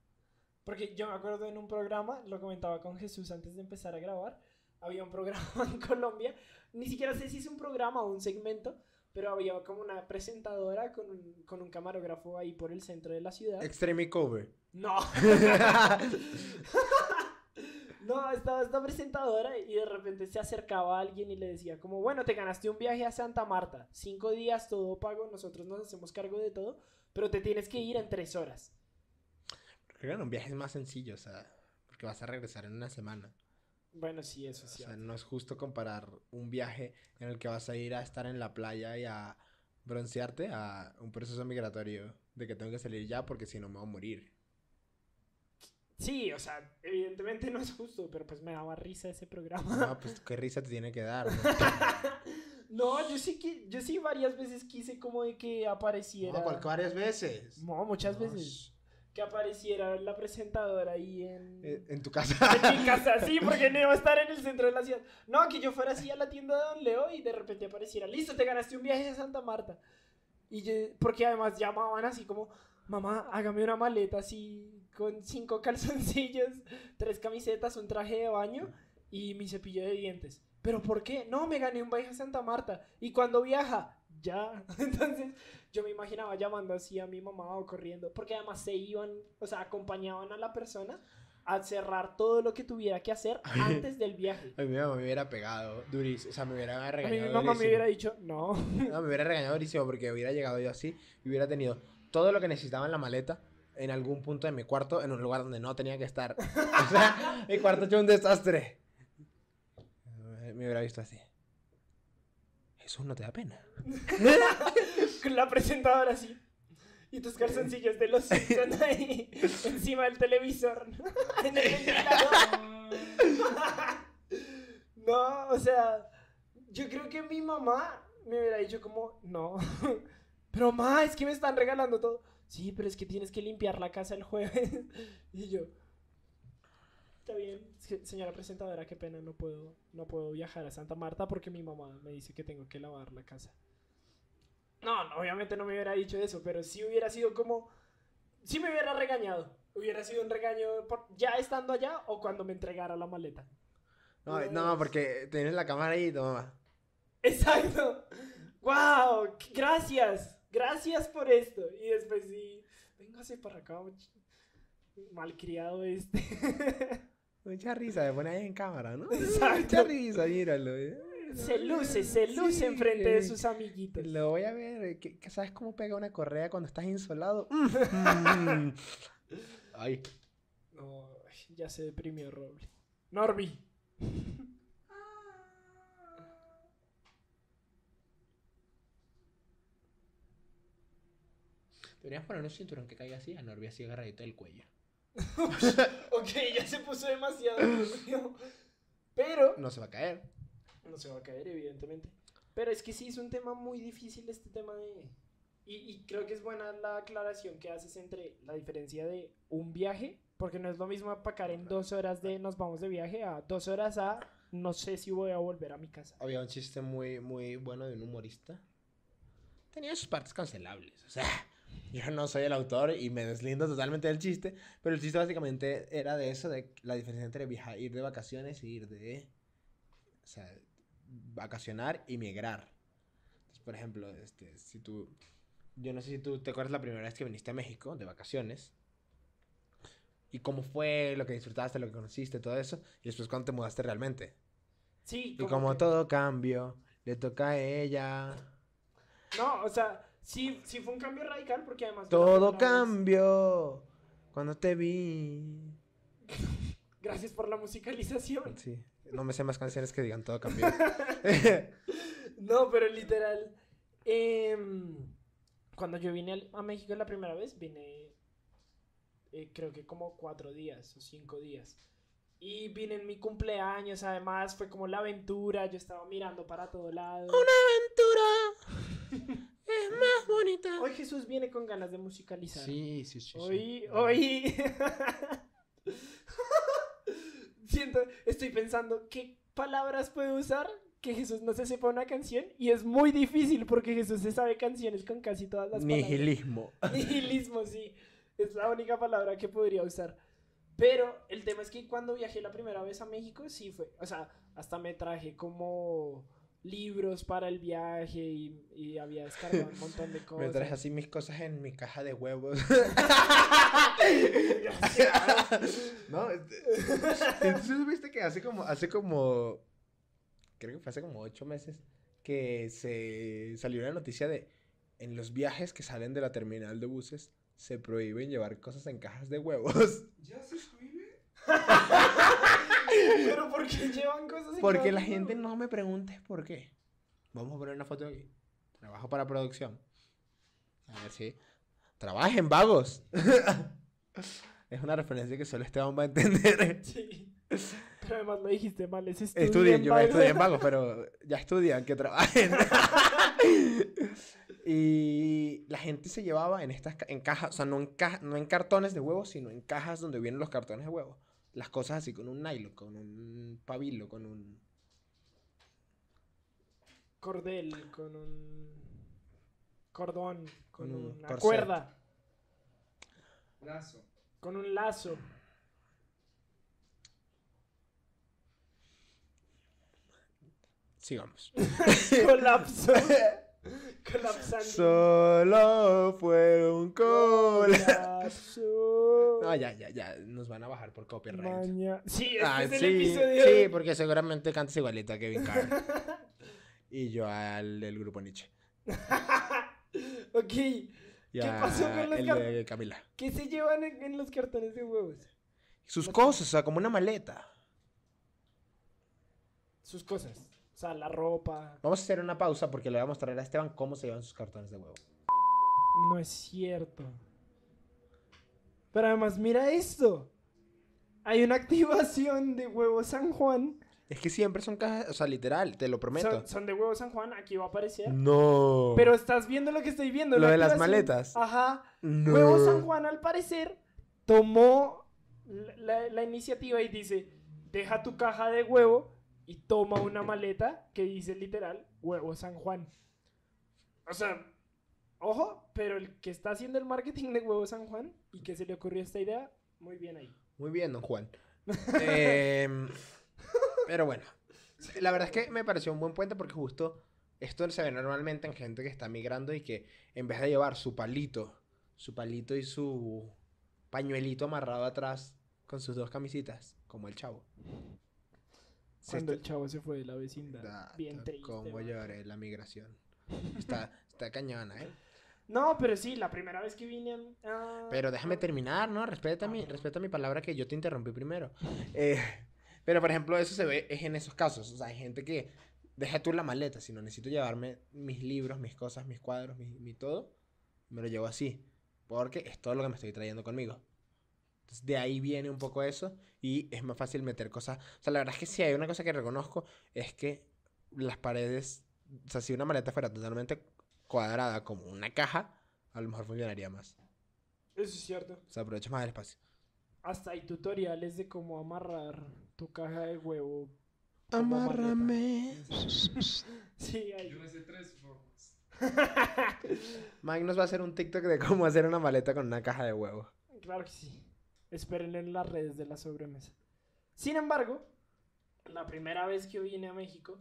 porque yo me acuerdo en un programa, lo comentaba con Jesús antes de empezar a grabar, había un programa [laughs] en Colombia, ni siquiera sé si es un programa o un segmento, pero había como una presentadora con un, con un camarógrafo ahí por el centro de la ciudad. Extreme Cover. No. [laughs] [laughs] No, estaba esta presentadora y de repente se acercaba a alguien y le decía como, bueno, te ganaste un viaje a Santa Marta, cinco días, todo pago, nosotros nos hacemos cargo de todo, pero te tienes que ir en tres horas. Claro, un viaje es más sencillo, o sea, porque vas a regresar en una semana. Bueno, sí, eso O sí. sea, no es justo comparar un viaje en el que vas a ir a estar en la playa y a broncearte a un proceso migratorio de que tengo que salir ya porque si no me voy a morir. Sí, o sea, evidentemente no es justo, pero pues me daba risa ese programa. No, pues qué risa te tiene que dar. ¿no? [laughs] No, yo sí que, yo sí varias veces quise como de que apareciera. No, varias veces. No, muchas veces. Que apareciera la presentadora ahí en... eh, En tu casa. En mi casa, sí, [laughs] porque no iba a estar en el centro de la ciudad. No, que yo fuera así a la tienda de Don Leo y de repente apareciera, listo, te ganaste un viaje a Santa Marta. Y yo, porque además llamaban así como, mamá, hágame una maleta así con cinco [laughs] calzoncillos, tres camisetas, un traje de baño y mi cepillo de dientes. ¿Pero por qué? No, me gané un viaje a Santa Marta. ¿Y cuando viaja? Ya. [laughs] Entonces yo me imaginaba llamando así a mi mamá o corriendo, porque además se iban, o sea, acompañaban a la persona a cerrar todo lo que tuviera que hacer [laughs] antes del viaje. A mi mamá me hubiera pegado durísimo. O sea, me hubiera A mí regañado. mi mamá me hubiera dicho, no. No, me hubiera regañado durísimo porque hubiera llegado yo así y hubiera tenido todo lo que necesitaba en la maleta en algún punto de mi cuarto en un lugar donde no tenía que estar. [laughs] O sea, mi cuarto hecho un desastre. Me hubiera visto así. Eso no te da pena. [laughs] Con [laughs] la presentadora así. Y tus calzoncillos de los [laughs] ahí [laughs] encima del televisor. en el no, o sea, yo creo que mi mamá me hubiera dicho como, no. Pero mamá, es que me están regalando todo. Sí, pero es que tienes que limpiar la casa el jueves. y yo, está bien, Se- señora presentadora, qué pena, no puedo, no puedo viajar a Santa Marta porque mi mamá me dice que tengo que lavar la casa. No, no, obviamente no me hubiera dicho eso, pero sí hubiera sido como. Sí me hubiera regañado. Hubiera sido un regaño por- ya estando allá o cuando me entregara la maleta. No, no, porque tienes la cámara ahí, toma. Exacto. ¡Wow! Gracias. Gracias por esto. Y después sí. Véngase para acá, malcriado este. [laughs] Mucha risa, me pone ahí en cámara, ¿no? Exacto. Mucha risa, míralo. eh. Se luce, se luce Sí. enfrente de sus amiguitos. Lo voy a ver. eh, ¿qué- qué- ¿Sabes cómo pega una correa cuando estás insolado? [laughs] Mm. Ay. No, ya se deprimió Roble. Norby. Deberías poner un cinturón que caiga así, a Norby así agarradito del cuello. [laughs] ok, ya se puso demasiado. [laughs] Pero. No se va a caer. No se va a caer, evidentemente. Pero es que sí es un tema muy difícil este tema de... Y, y creo que es buena la aclaración que haces entre la diferencia de un viaje, porque no es lo mismo apacar en dos horas de nos vamos de viaje a dos horas a no sé si voy a volver a mi casa. Había un chiste muy, muy bueno de un humorista. Tenía sus partes cancelables. O sea, [laughs] yo no soy el autor y me deslindo totalmente del chiste. Pero el chiste básicamente era de eso, de la diferencia entre viajar, ir de vacaciones y ir de... O sea, vacacionar y migrar. Entonces, por ejemplo, este, si tú... Yo no sé si tú te acuerdas la primera vez que viniste a México de vacaciones. Y cómo fue, lo que disfrutaste, lo que conociste, todo eso. Y después cuando te mudaste realmente. Sí, Y como que- todo cambio, le toca a ella. No, o sea, sí, sí fue un cambio radical porque además... Todo vez- cambió cuando te vi. [laughs] Gracias por la musicalización. Sí. No me sé más canciones que digan todo cambió. [laughs] No, pero literal. em, cuando yo vine a México la primera vez, vine eh, creo que como cuatro días o cinco días. Y vine en mi cumpleaños, además fue como la aventura, yo estaba mirando para todo lado. aventura [laughs] es más bonita. Hoy Jesús viene con ganas de musicalizar. Sí, sí, sí. sí. Hoy, hoy. [laughs] Siento, estoy pensando qué palabras puedo usar que Jesús no se sepa una canción y es muy difícil porque Jesús se sabe canciones con casi todas las palabras. Nihilismo. [laughs] Nihilismo, sí. Es la única palabra que podría usar. Pero el tema es que cuando viajé la primera vez a México, sí fue. O sea, hasta me traje como libros para el viaje y, y había descargado un montón de [laughs] cosas. Me traje así mis cosas en mi caja de huevos. [laughs] no, este- entonces viste que hace como, hace como, creo que fue hace como ocho meses que se salió una noticia de en los viajes que salen de la terminal de buses se prohíben llevar cosas en cajas de huevos ¿Ya se escribe? [laughs] [laughs] Pero ¿por qué llevan cosas en porque la gente no me pregunte por qué. Vamos a poner una foto aquí. Trabajo para producción. A ver si. Trabajen, vagos. [laughs] es una referencia que solo Esteban va a entender. [laughs] Sí. Pero además lo dijiste mal, es estudien, Estudien, yo me vago. estudié en vagos, pero ya estudian, que trabajen. y la gente se llevaba en estas ca- en cajas, o sea, no en, caja- no en cartones de huevos, sino en cajas donde vienen los cartones de huevos. Las cosas así con un nylon, con un pabilo, con un... Cordel, con un cordón, con, Con un una corset. cuerda, Lazo. con un lazo. Sigamos. [laughs] Colapso. [laughs] [laughs] Colapsando. Solo fue un cola. Colapso. No, ya, ya, ya. Nos van a bajar por copyright. Maña- Sí, este Ah, es el sí, episodio. sí, porque seguramente cantas igualito a Kevin Carr. [laughs] y yo al del grupo Nietzsche. [laughs] ok. ¿Qué pasó con los el car- de Camila. ¿Qué se llevan en, en los cartones de huevos? Sus cosas, o sea, como una maleta. Sus cosas. O sea, la ropa. Vamos a hacer una pausa porque le voy a mostrar a Esteban cómo se llevan sus cartones de huevo. No es cierto. Pero además, mira esto. Hay una activación de huevo San Juan. Es que siempre son cajas, o sea, literal, te lo prometo. Son, son de huevo San Juan, aquí va a aparecer. No. Pero estás viendo lo que estoy viendo. Lo la de las maletas. Ajá. no. Huevo San Juan, al parecer, tomó la, la- la iniciativa y dice: Deja tu caja de huevo y toma una maleta que dice literal Huevo San Juan. O sea, ojo, pero el que está haciendo el marketing de Huevo San Juan y que se le ocurrió esta idea, muy bien ahí. Muy bien, don Juan. [laughs] Em, pero bueno, la verdad es que me pareció un buen puente porque justo esto se ve normalmente en gente que está migrando y que en vez de llevar su palito, su palito y su pañuelito amarrado atrás con sus dos camisitas, como el chavo. Cuando el chavo se fue de la vecindad. Da- bien triste. Cómo lloré la migración. Está, está cañona, ¿eh? [laughs] No, pero sí, la primera vez que vine a... Pero déjame terminar, ¿no? Respeta, Ah, mi, respeta mi palabra que yo te interrumpí primero. Eh, pero, por ejemplo, eso se ve es en esos casos. O sea, hay gente que deja tú la maleta, si no necesito llevarme mis libros, mis cosas, mis cuadros, mi, mi todo, me lo llevo así. Porque es todo lo que me estoy trayendo conmigo. Entonces, de ahí viene un poco eso y es más fácil meter cosas. O sea, la verdad es que si hay una cosa que reconozco es que las paredes, o sea, si una maleta fuera totalmente cuadrada como una caja, a lo mejor funcionaría más. Eso es cierto. Se aprovecha más el espacio. Hasta hay tutoriales de cómo amarrar tu caja de huevo. Amárrame. [laughs] Sí, hay. Yo me sé tres formas. [laughs] Mike nos va a hacer un TikTok de cómo hacer una maleta con una caja de huevos. Claro que sí. Espérenlo en las redes de la sobremesa. Sin embargo, la primera vez que vine a México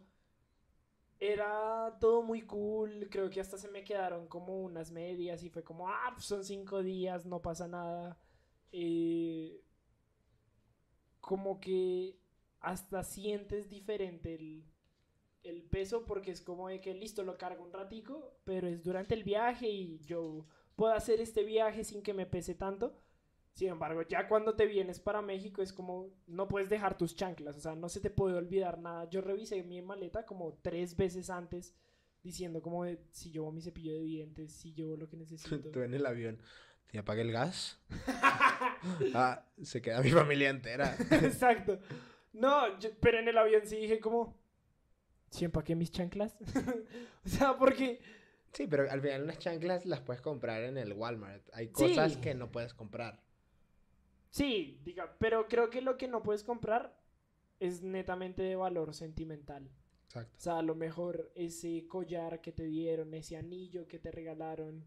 era todo muy cool. Creo que hasta se me quedaron como unas medias y fue como, ah, pues son cinco días, no pasa nada. Eh, como que hasta sientes diferente el, el peso porque es como de que listo, lo cargo un ratico, pero es durante el viaje y yo puedo hacer este viaje sin que me pese tanto. Sin embargo, ya cuando te vienes para México es como no puedes dejar tus chanclas, o sea, no se te puede olvidar nada. Yo revisé mi maleta como tres veces antes diciendo como de, si llevo mi cepillo de dientes, si llevo lo que necesito. [laughs] Tú en el avión. ¿Te apague el gas? [laughs] ah, se queda mi familia entera. [laughs] Exacto. No, yo- pero en el avión sí dije como, ¿sí empaqué mis chanclas? o sea, porque... Sí, pero al final unas chanclas las puedes comprar en el Walmart. Hay cosas Sí. que no puedes comprar. Sí, diga, pero creo que lo que no puedes comprar es netamente de valor sentimental. Exacto. O sea, a lo mejor ese collar que te dieron, ese anillo que te regalaron,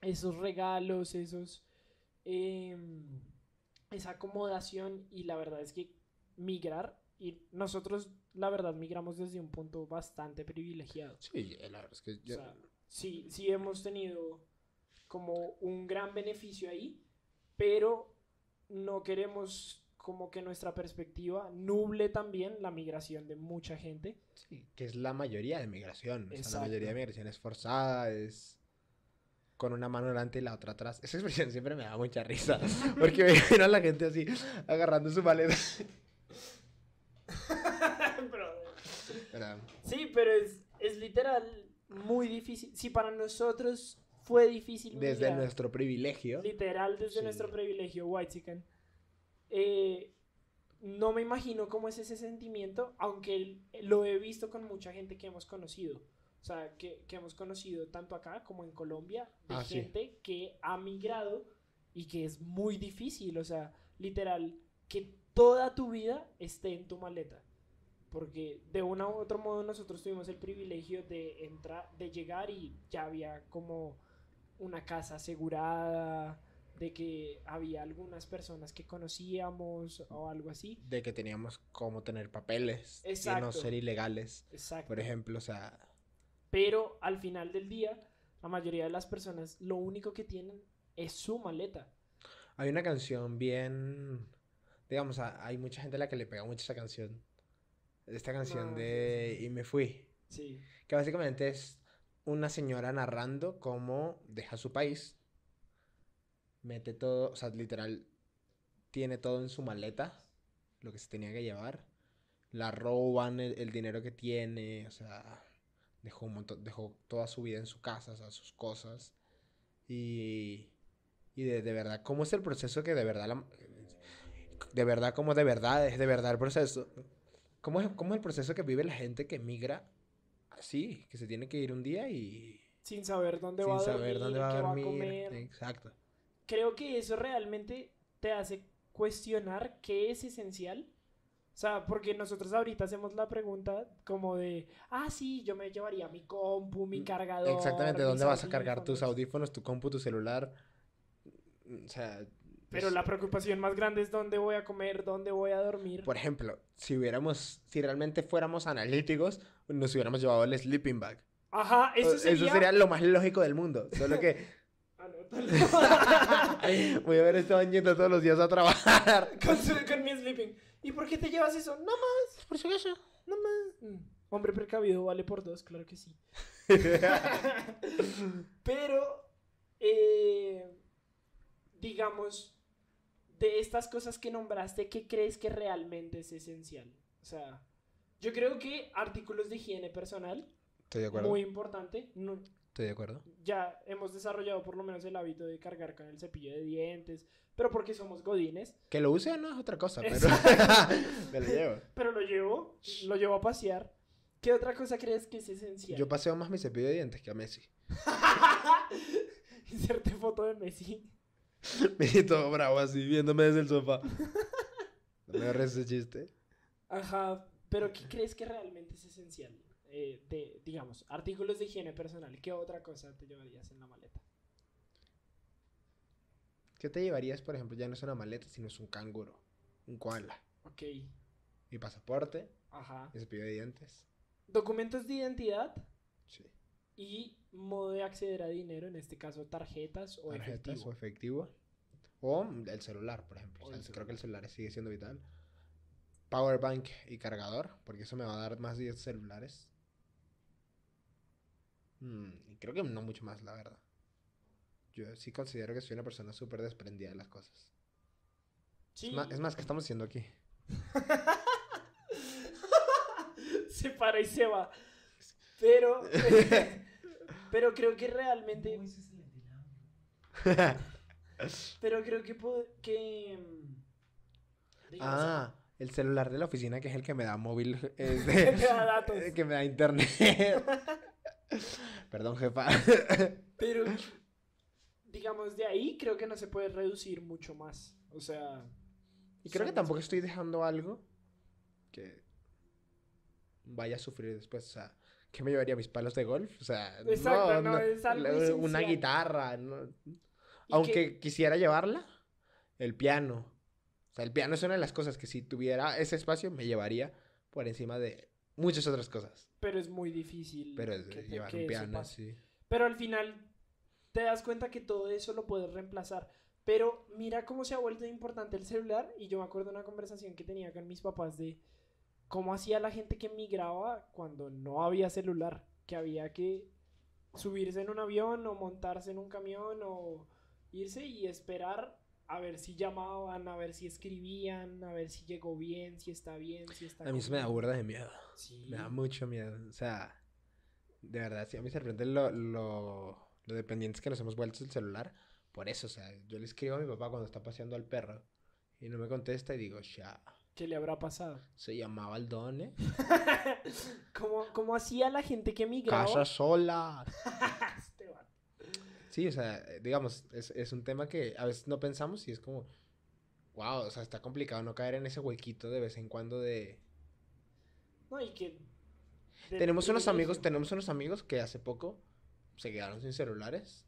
esos regalos, esos... em, esa acomodación y la verdad es que migrar, y nosotros la verdad migramos desde un punto bastante privilegiado. Sí, la verdad es que yo- O sea, sí, sí hemos tenido como un gran beneficio ahí, pero no queremos como que nuestra perspectiva nuble también la migración de mucha gente. sí, que es la mayoría de migración. O sea, la mayoría de migración es forzada, es con una mano delante y la otra atrás. Esa expresión siempre me da mucha risa. [laughs] Porque me a la gente así, agarrando su maleta. [laughs] Sí, pero es, es literal muy difícil. Si para nosotros fue difícil desde nuestro privilegio. literal desde Sí. nuestro privilegio white eh, no me imagino cómo es ese sentimiento, aunque lo he visto con mucha gente que hemos conocido. O sea, que, que hemos conocido tanto acá como en Colombia, de Ah, sí. gente que ha migrado y que es muy difícil. O sea, literal, que toda tu vida esté en tu maleta. Porque de una u otro modo nosotros tuvimos el privilegio de entrar, de llegar y ya había como una casa asegurada, de que había algunas personas que conocíamos o algo así. De que teníamos como tener papeles. Y no Exacto. ser ilegales. Exacto. Por ejemplo, o sea, Pero al final del día, la mayoría de las personas lo único que tienen es su maleta. hay una canción bien. Digamos, hay mucha gente a la que le pega mucho esa canción. Esta canción No, sí, de sí. Y me fui. Sí. Que básicamente es una señora narrando cómo deja su país, mete todo, o sea, literal, tiene todo en su maleta, lo que se tenía que llevar, la roban el, dinero que tiene, o sea, dejó un montón, dejó toda su vida en su casa, o sea, sus cosas, y, y de, de verdad, ¿cómo es el proceso que de verdad, la- de verdad, como de verdad, es de verdad el proceso? ¿Cómo es, cómo es el proceso que vive la gente que migra así, que se tiene que ir un día y Sin saber dónde sin va a saber dormir, dónde va a dormir? comer. Exacto. creo que eso realmente te hace cuestionar qué es esencial. O sea, porque nosotros ahorita hacemos la pregunta como de, ah, sí, yo me llevaría mi compu, mi cargador. Mm, Exactamente, ¿dónde vas a cargar tus audífonos". tu compu, tu celular? O sea, Pero la preocupación más grande es dónde voy a comer, dónde voy a dormir. por ejemplo, si hubiéramos, si realmente fuéramos analíticos, nos hubiéramos llevado el sleeping bag. Ajá, eso sería... lo más lógico del mundo, solo que [laughs] voy a haber estado yendo todos los días a trabajar. [laughs] con, su- con mi sleeping. ¿Y por qué te llevas eso? No más, Por si acaso. no más. Mm, Hombre precavido vale por dos, claro que sí. [laughs] Pero, eh, digamos, de estas cosas que nombraste, ¿qué crees que realmente es esencial? O sea, yo creo que artículos de higiene personal, Estoy de acuerdo. muy importante. No- Estoy de acuerdo. ya hemos desarrollado por lo menos el hábito de cargar con el cepillo de dientes, pero porque somos godines. Que lo use no es otra cosa, pero Exacto. [laughs] me lo llevo. Pero lo llevo, lo llevo a pasear. ¿Qué otra cosa crees que es esencial? Yo paseo más mi cepillo de dientes que a Messi. [laughs] Inserte foto de Messi. [laughs] Me todo bravo así, viéndome desde el sofá. No me agarres ese chiste. Ajá, pero ¿qué crees que realmente es esencial? Eh, de, digamos, artículos de higiene personal. ¿Qué otra cosa te llevarías en la maleta? ¿Qué te llevarías, por ejemplo? Ya no es una maleta, sino es un canguro. Un koala. Ok, Mi pasaporte, ajá. mi cepillo de dientes. Documentos de identidad Sí. y modo de acceder a dinero, en este caso tarjetas o Tarjetas efectivo. o efectivo. O el celular, por ejemplo. O O sea, el creo que el celular sigue siendo vital. Power bank y cargador, porque eso me va a dar más 10 celulares. Mm, y creo que no mucho más, la verdad. yo sí considero que soy una persona súper desprendida de las cosas. Sí. Es, más, es más, ¿qué estamos haciendo aquí? [laughs] se para y se va. Pero, [laughs] pero creo que realmente, [laughs] pero creo que, que mm, digamos, ah, el celular de la oficina que es el que me da móvil. [laughs] es que de- te da datos. que me da internet. [laughs] Perdón, jefa. Pero, digamos, de ahí creo que no se puede reducir mucho más. O sea, Y creo que tampoco estoy dejando algo que vaya a sufrir después. O sea, ¿qué me llevaría mis palos de golf? O sea, Exacto, no, es algo una guitarra. no. Aunque que- quisiera llevarla, el piano. O sea, el piano es una de las cosas que si tuviera ese espacio me llevaría por encima de muchas otras cosas. pero es muy difícil. Pero es que te- llevar que un piano, sí. Pero al final te das cuenta que todo eso lo puedes reemplazar. Pero mira cómo se ha vuelto importante el celular. Y yo me acuerdo de una conversación que tenía con mis papás de cómo hacía la gente que migraba cuando no había celular. Que había que subirse en un avión o montarse en un camión o irse y esperar a ver si llamaban, a ver si escribían, a ver si llegó bien, si está bien, si está A mí eso me da burda de miedo. Sí. Me da mucho miedo. O sea, de verdad, sí, a mí me sorprende lo, lo, lo dependientes que nos hemos vuelto del celular. Por eso, o sea, yo le escribo a mi papá cuando está paseando al perro y no me contesta y digo, ya, ¿Qué le habrá pasado? se llamaba Aldone. [laughs] ¿Cómo, cómo hacía la gente que migraba? Casa sola. [laughs] Sí, o sea, eh, digamos, es, es un tema que a veces no pensamos y es como, wow, o sea, está complicado no caer en ese huequito de vez en cuando de... No, y que. Tenemos unos amigos, tenemos unos amigos que hace poco se quedaron sin celulares.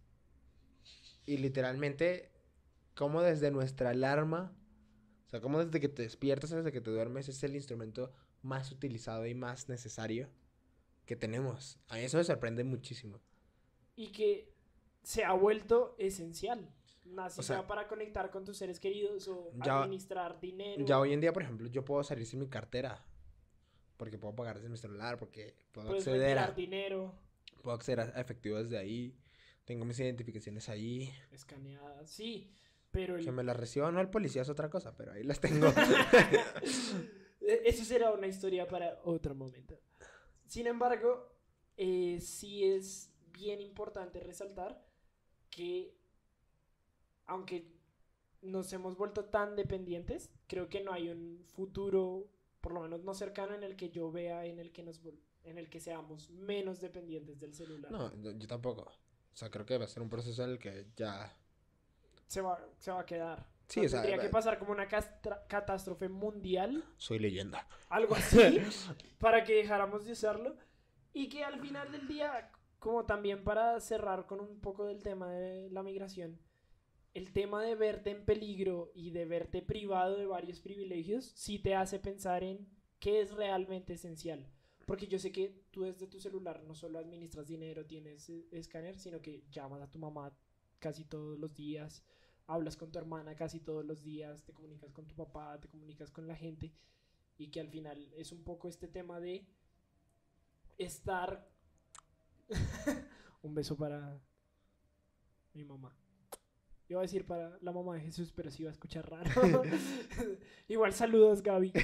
Y literalmente, como desde nuestra alarma, o sea, como desde que te despiertas, desde que te duermes, es el instrumento más utilizado y más necesario que tenemos. A mí eso me sorprende muchísimo. Y que se ha vuelto esencial. Así O sea, para conectar con tus seres queridos o ya- administrar dinero. Ya hoy en día, por ejemplo, yo puedo salir sin mi cartera. Porque puedo pagar desde mi celular, porque puedo puedes acceder a, dinero puedo acceder a efectivo desde ahí. Tengo mis identificaciones ahí. escaneadas. Sí, pero el- Que me las reciba o no el policía es otra cosa, pero ahí las tengo. [laughs] E- Eso será una historia para otro momento. Sin embargo, eh, sí es bien importante resaltar que aunque nos hemos vuelto tan dependientes, creo que no hay un futuro, por lo menos no cercano, en el que yo vea en el que nos en el que seamos menos dependientes del celular. no, yo tampoco. O sea, creo que va a ser un proceso en el que ya... Se, va, se va a quedar. Sí, o sea, tendría que pasar como una catástrofe mundial Soy leyenda. algo así, [laughs] para que dejáramos de usarlo. Y que al final del día, como también para cerrar con un poco del tema de la migración, el tema de verte en peligro y de verte privado de varios privilegios, sí te hace pensar en qué es realmente esencial. Porque yo sé que tú desde tu celular no solo administras dinero, tienes eh, escáner, sino que llamas a tu mamá casi todos los días, hablas con tu hermana casi todos los días, te comunicas con tu papá, te comunicas con la gente y que al final es un poco este tema de estar [laughs] un beso para mi mamá. Iba a decir para la mamá de Jesús pero sí iba a escuchar raro. [laughs] Igual saludos Gaby. [laughs]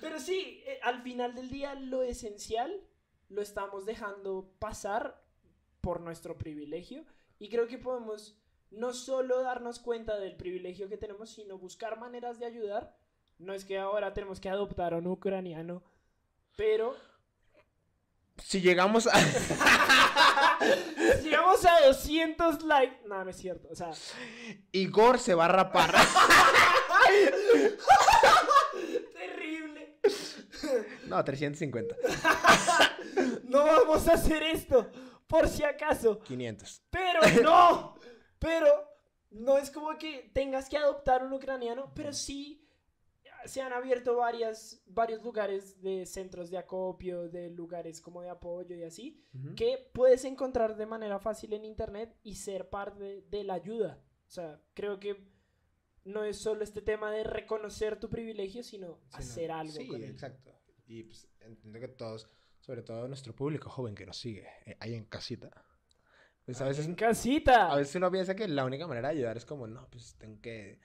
Pero sí eh, al final del día lo esencial lo estamos dejando pasar por nuestro privilegio. Y creo que podemos no solo darnos cuenta del privilegio que tenemos, sino buscar maneras de ayudar. No es que ahora tenemos que adoptar a un ucraniano, pero Si llegamos a... [laughs] si llegamos a 200 likes, no, no es cierto, o sea, Igor se va a rapar. [laughs] terrible. no, 350. [laughs] No vamos a hacer esto, por si acaso. 500. Pero no, pero no es como que tengas que adoptar un ucraniano, pero sí se han abierto varias, varios lugares de centros de acopio, de lugares como de apoyo y así, Ujú. que puedes encontrar de manera fácil en internet y ser parte de la ayuda. O sea, creo que no es solo este tema de reconocer tu privilegio, sino Sí, no. hacer algo Sí, con él. exacto. Y pues entiendo que todos, sobre todo nuestro público joven que nos sigue eh, ahí en casita, Pues a veces, En casita. a veces uno piensa que la única manera de ayudar es como, no, pues tengo que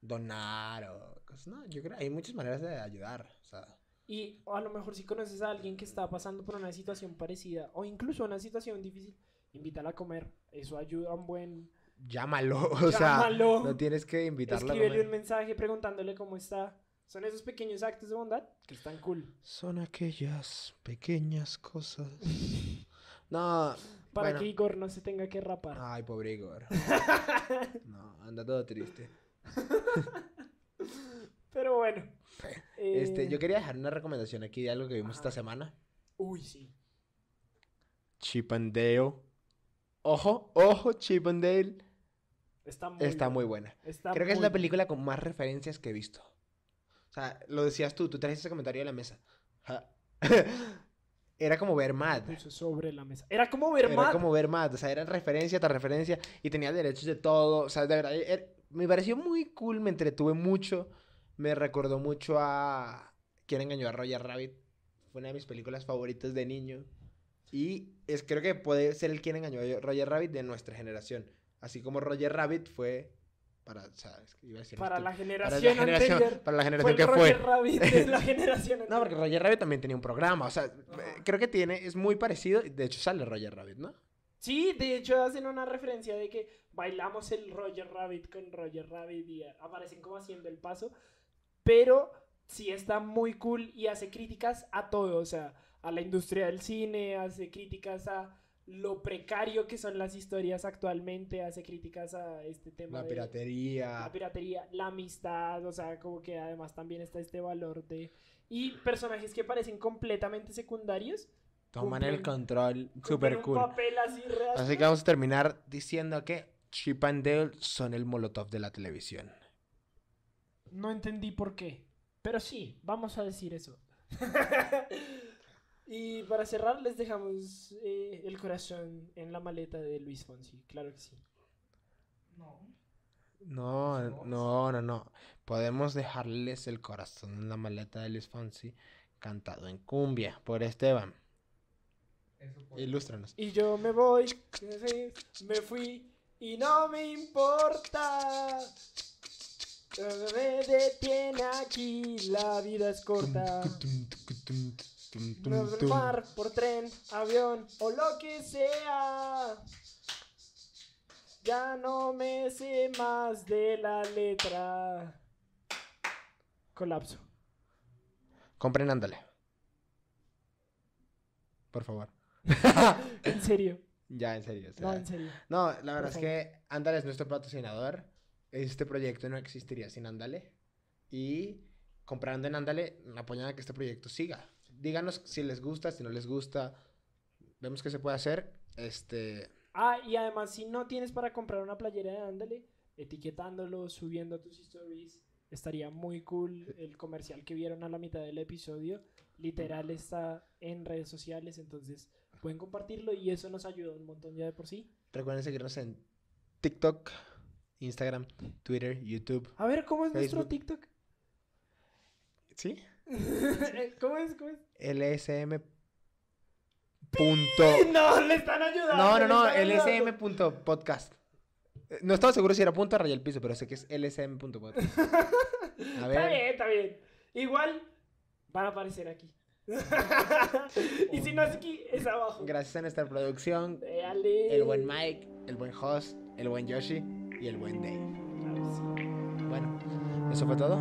donar o cosas. No, yo creo que hay muchas maneras de ayudar. O sea, Y a lo mejor si conoces a alguien que está pasando por una situación parecida o incluso una situación difícil, invítala a comer. Eso ayuda a un buen... llámalo. [laughs] O sea, Llámalo. no tienes que invitarlo a comer. un mensaje preguntándole cómo está. Son esos pequeños actos de bondad que están cool. Son aquellas pequeñas cosas. [laughs] No. Para bueno. que Igor no se tenga que rapar. Ay, pobre Igor. [laughs] No, anda todo triste. [laughs] Pero bueno. Este, eh, yo quería dejar una recomendación aquí de algo que vimos esta Ajá. semana. Uy, sí. Chip and Dale. Ojo, ojo, Chip and Dale. Está muy, Está buena. muy buena. Está Creo que es muy la película con más referencias que he visto. O sea, lo decías tú, tú trajiste ese comentario a la mesa. Ja. [laughs] Era como ver Mad. Sobre la mesa. Era como ver Era Mad. como ver Mad. O sea, era referencia tras referencia y tenía derechos de todo. O sea, de verdad, er- me pareció muy cool, me entretuve mucho. Me recordó mucho a ¿Quién engañó a Roger Rabbit? Fue una de mis películas favoritas de niño. Y es, creo que puede ser el quien engañó a Roger Rabbit de nuestra generación. Así como Roger Rabbit fue para, o sea, es que iba a decir Para la para generación, la generación, anterior. para la Fue generación el que Roger fue. Rabbit de la [laughs] generación No, porque Roger Rabbit también tenía un programa. O sea, Ajá. creo que tiene, es muy parecido. De hecho, sale Roger Rabbit, ¿no? Sí, de hecho hacen una referencia de que bailamos el Roger Rabbit con Roger Rabbit y aparecen como haciendo el paso. Pero sí está muy cool y hace críticas a todo, o sea, a la industria del cine, hace críticas a lo precario que son las historias actualmente, hace críticas a este tema La de piratería. la piratería, la amistad, o sea, como que además también está este valor de... Y personajes que parecen completamente secundarios. Toman el cumplen- control. cumplen Super un cool. papel así. Así que vamos a terminar diciendo que Chip and Dale son el molotov de la televisión. No entendí por qué. Pero sí, vamos a decir eso. [laughs] y para cerrar, les dejamos eh, el corazón en la maleta de Luis Fonsi. Claro que sí. No. No, no, no, no. Podemos dejarles el corazón en la maleta de Luis Fonsi cantado en cumbia por Esteban. Ilústranos. Y yo me voy, me fui y no me importa. Me detiene aquí, la vida es corta. No por mar, por tren, avión o lo que sea. Ya no me sé más de la letra. Colapso. Compren Ándale. Por favor. [laughs] En serio. Ya, en serio. o sea, No, en serio. No, la verdad es que Ándale es nuestro patrocinador. Este proyecto no existiría sin Ándale. Y comprando en Ándale, apoyan a que este proyecto siga. Díganos si les gusta, si no les gusta. Vemos qué se puede hacer. Este. Ah, y además, si no tienes para comprar una playera de Ándale, etiquetándolo, subiendo tus stories, estaría muy cool. El comercial que vieron a la mitad del episodio, literal está en redes sociales, entonces pueden compartirlo y eso nos ayuda un montón ya de por sí. Recuerden seguirnos en TikTok, Instagram, Twitter, YouTube. A ver, ¿cómo es nuestro. TikTok? ¿Sí? [laughs] ¿Cómo es? ¿Cómo es? LSM. Punto. No, le están ayudando. No, no, no, están ayudando. LSM. punto podcast. Eh, No estaba seguro si era punto raya el piso, pero sé que es LSM. punto podcast. [laughs] A Está bien, está bien. Igual van a aparecer aquí. [laughs] y si no es aquí, es abajo. Gracias a nuestra producción, el buen Mike, el buen Hoss, el buen Yoshi y el buen Dave. Bueno, eso fue todo.